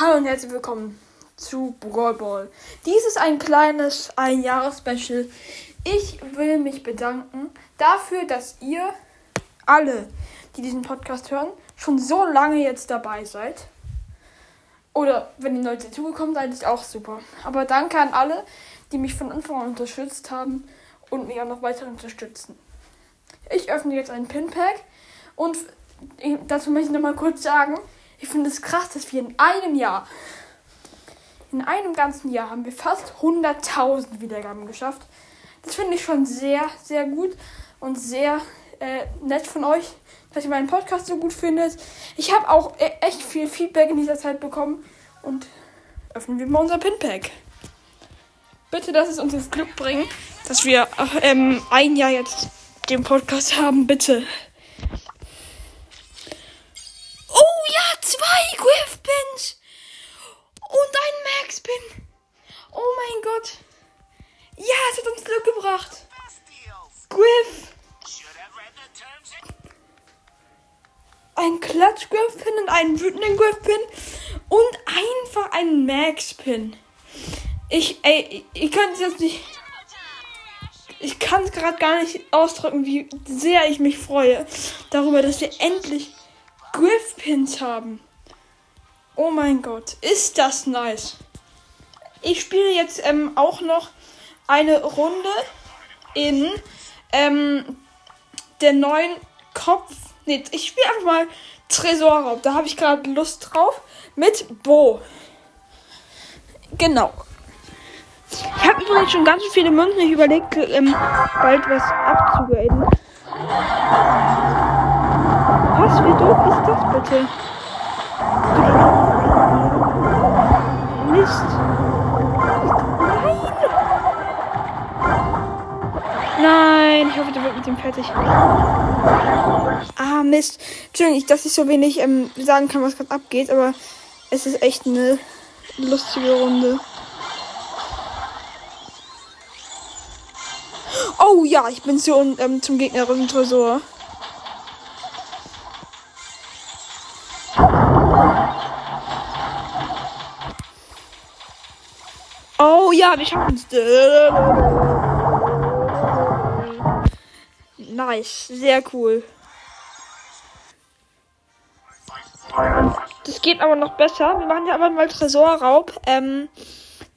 Hallo und herzlich willkommen zu Brawl Ball. Dies ist ein kleines Ein-Jahres-Special. Ich will mich bedanken dafür, dass ihr alle, die diesen Podcast hören, schon so lange jetzt dabei seid. Oder wenn ihr neu dazugekommen seid, ist auch super. Aber danke an alle, die mich von Anfang an unterstützt haben und mich auch noch weiter unterstützen. Ich öffne jetzt ein Pinpack und dazu möchte ich nochmal kurz sagen, ich finde es krass, dass wir in einem Jahr, in einem ganzen Jahr, haben wir fast 100.000 Wiedergaben geschafft. Das finde ich schon sehr, sehr gut und sehr äh, nett von euch, dass ihr meinen Podcast so gut findet. Ich habe auch e echt viel Feedback in dieser Zeit bekommen und öffnen wir mal unser Pinpack. Bitte, dass es uns das Glück bringt, dass wir ähm, ein Jahr jetzt den Podcast haben. Bitte. Ein Max-Pin. Oh mein Gott. Ja, es hat uns Glück gebracht. Griff. Ein Klatsch-Griff-Pin und einen wütenden Griff-Pin und einfach einen Max-Pin. Ich, ey, ich kann es jetzt nicht. Ich kann es gerade gar nicht ausdrücken, wie sehr ich mich freue darüber, dass wir endlich Griff-Pins haben. Oh mein Gott, ist das nice. Ich spiele jetzt ähm, auch noch eine Runde in ähm, der neuen Kopf. Nee, ich spiele einfach mal Tresorraub. Da habe ich gerade Lust drauf. Mit Bo. Genau. Ich habe übrigens schon ganz viele Münzen. Ich überlegt, ähm, bald was abzugraden. Was? Wie doof ist das bitte? Fertig. Ah, Mist. Entschuldigung, dass ich so wenig ähm, sagen kann, was gerade abgeht, aber es ist echt eine lustige Runde. Oh ja, ich bin zu, ähm, zum gegnerischen Tresor. Oh ja, wir schaffen es. Nice, sehr cool. Das geht aber noch besser. Wir machen ja aber mal Tresorraub. Ähm,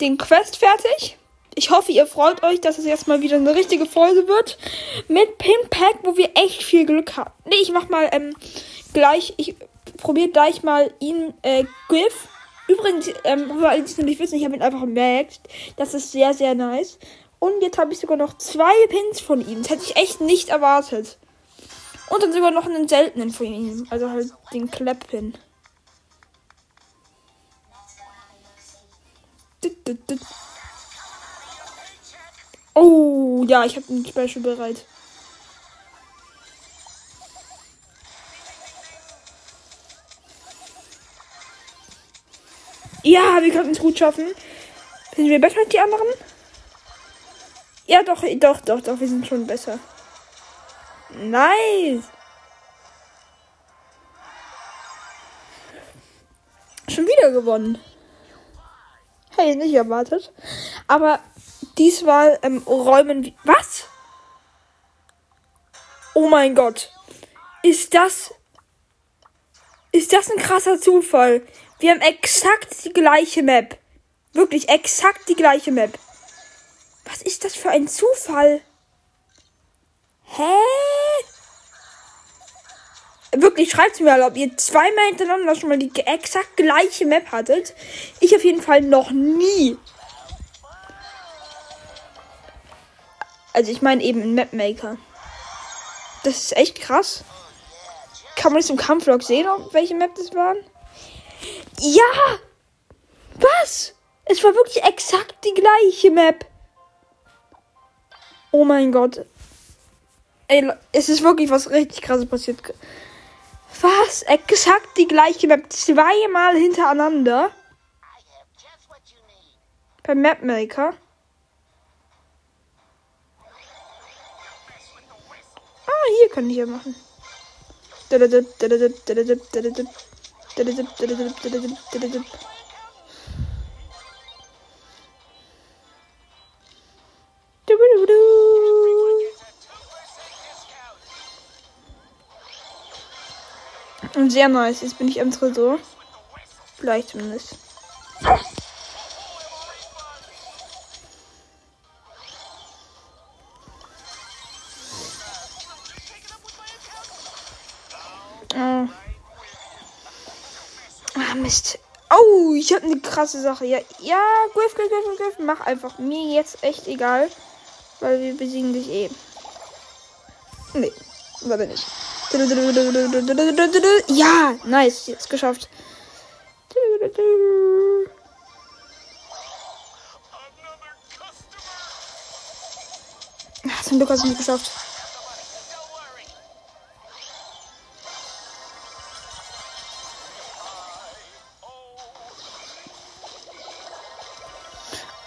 den Quest fertig. Ich hoffe, ihr freut euch, dass es jetzt mal wieder eine richtige Folge wird. Mit Pinpack, wo wir echt viel Glück haben. Nee, ich mach mal ähm, gleich. Ich probiere gleich mal ihn, äh, Griff Übrigens, ähm, alle, die es nicht wissen, ich habe ihn einfach gemerkt. Das ist sehr, sehr nice. Und jetzt habe ich sogar noch zwei Pins von ihm. Das hätte ich echt nicht erwartet. Und dann sogar noch einen seltenen von ihm. Also halt den Klepp-Pin. Oh, ja, ich habe ein Special bereit. Ja, wir konnten es gut schaffen. Sind wir besser als die anderen? Ja, doch, doch, doch, doch, wir sind schon besser. Nice. Schon wieder gewonnen. Hey, nicht erwartet. Aber diesmal ähm, räumen wir. Was? Oh mein Gott. Ist das. Ist das ein krasser Zufall? Wir haben exakt die gleiche Map. Wirklich exakt die gleiche Map. Was ist das für ein Zufall? Hä? Wirklich, schreibt mir mal, ob ihr zweimal hintereinander schon mal die exakt gleiche Map hattet. Ich auf jeden Fall noch nie. Also ich meine eben in Mapmaker. Das ist echt krass. Kann man das im Kampflog sehen, welche Map das waren? Ja! Was? Es war wirklich exakt die gleiche Map. Oh mein Gott. Ey, es ist wirklich was richtig krasses passiert. Was? Exakt die gleiche Map. Zweimal hintereinander. Beim Mapmaker. Ah, hier kann ich ja machen. Sehr nice. Jetzt bin ich im Tresor. Vielleicht zumindest. Oh. Ah, Mist. Oh, ich habe eine krasse Sache. Ja, ja, Griff, Griff, Griff, Griff. Mach einfach. Mir jetzt echt egal. Weil wir besiegen dich eh. Nee, warte nicht. Ja, nice. Jetzt geschafft. Ach, zum Glück hast du nicht geschafft.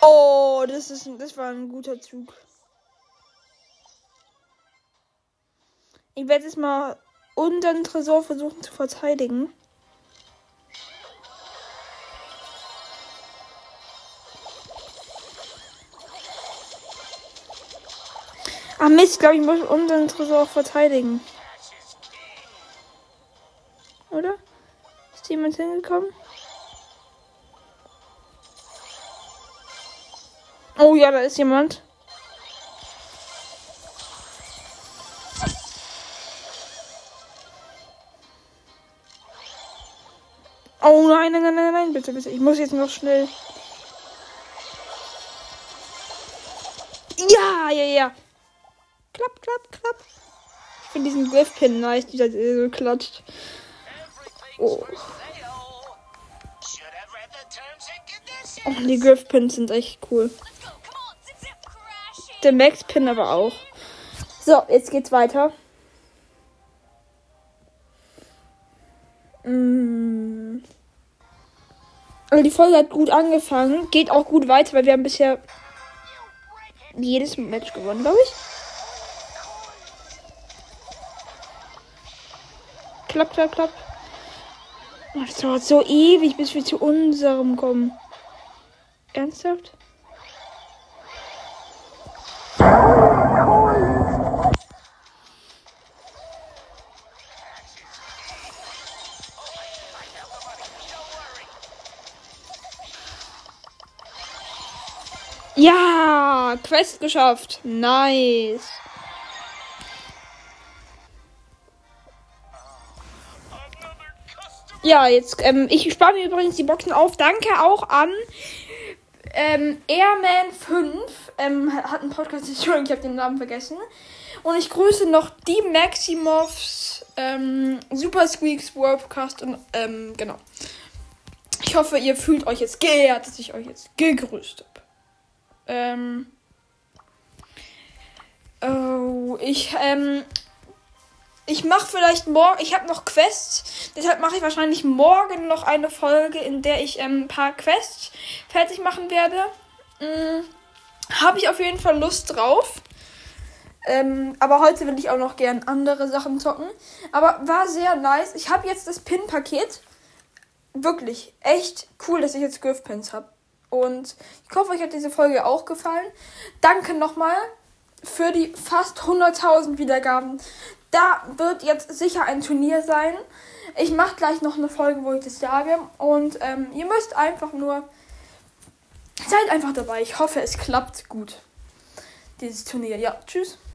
Oh, das ist das war ein guter Zug. Ich werde jetzt mal unseren Tresor versuchen zu verteidigen. Ah Mist, glaube ich, muss unseren Tresor verteidigen. Oder? Ist jemand hingekommen? Oh ja, da ist jemand. Nein, nein, nein, nein, bitte, bitte. Ich muss jetzt noch schnell. Ja, ja, ja. Klapp, klapp, klapp. Ich finde diesen Griffpin nice, dieser so klatscht. Oh. Oh, die Griffpins sind echt cool. Der Max-Pin aber auch. So, jetzt geht's weiter. Mm. Also die Folge hat gut angefangen. Geht auch gut weiter, weil wir haben bisher jedes Match gewonnen, glaube ich. Klapp, klapp, klapp. Das dauert so ewig, bis wir zu unserem kommen. Ernsthaft? Ja, Quest geschafft. Nice. Ja, jetzt, ähm, ich spare mir übrigens die Boxen auf. Danke auch an ähm, Airman 5. Ähm, hat einen Podcast, ich habe den Namen vergessen. Und ich grüße noch die Maximovs, ähm, Super Squeaks Worldcast und, ähm, genau. Ich hoffe, ihr fühlt euch jetzt geehrt, dass ich euch jetzt gegrüßt habe. Ähm. Oh, ich, ähm. Ich mache vielleicht morgen. Ich habe noch Quests. Deshalb mache ich wahrscheinlich morgen noch eine Folge, in der ich ähm, ein paar Quests fertig machen werde. Hm, habe ich auf jeden Fall Lust drauf. Ähm, aber heute will ich auch noch gern andere Sachen zocken. Aber war sehr nice. Ich habe jetzt das Pin-Paket. Wirklich echt cool, dass ich jetzt Griff-Pins habe. Und ich hoffe, euch hat diese Folge auch gefallen. Danke nochmal für die fast 100.000 Wiedergaben. Da wird jetzt sicher ein Turnier sein. Ich mache gleich noch eine Folge, wo ich das sage. Und ähm, ihr müsst einfach nur. Seid einfach dabei. Ich hoffe, es klappt gut. Dieses Turnier. Ja, tschüss.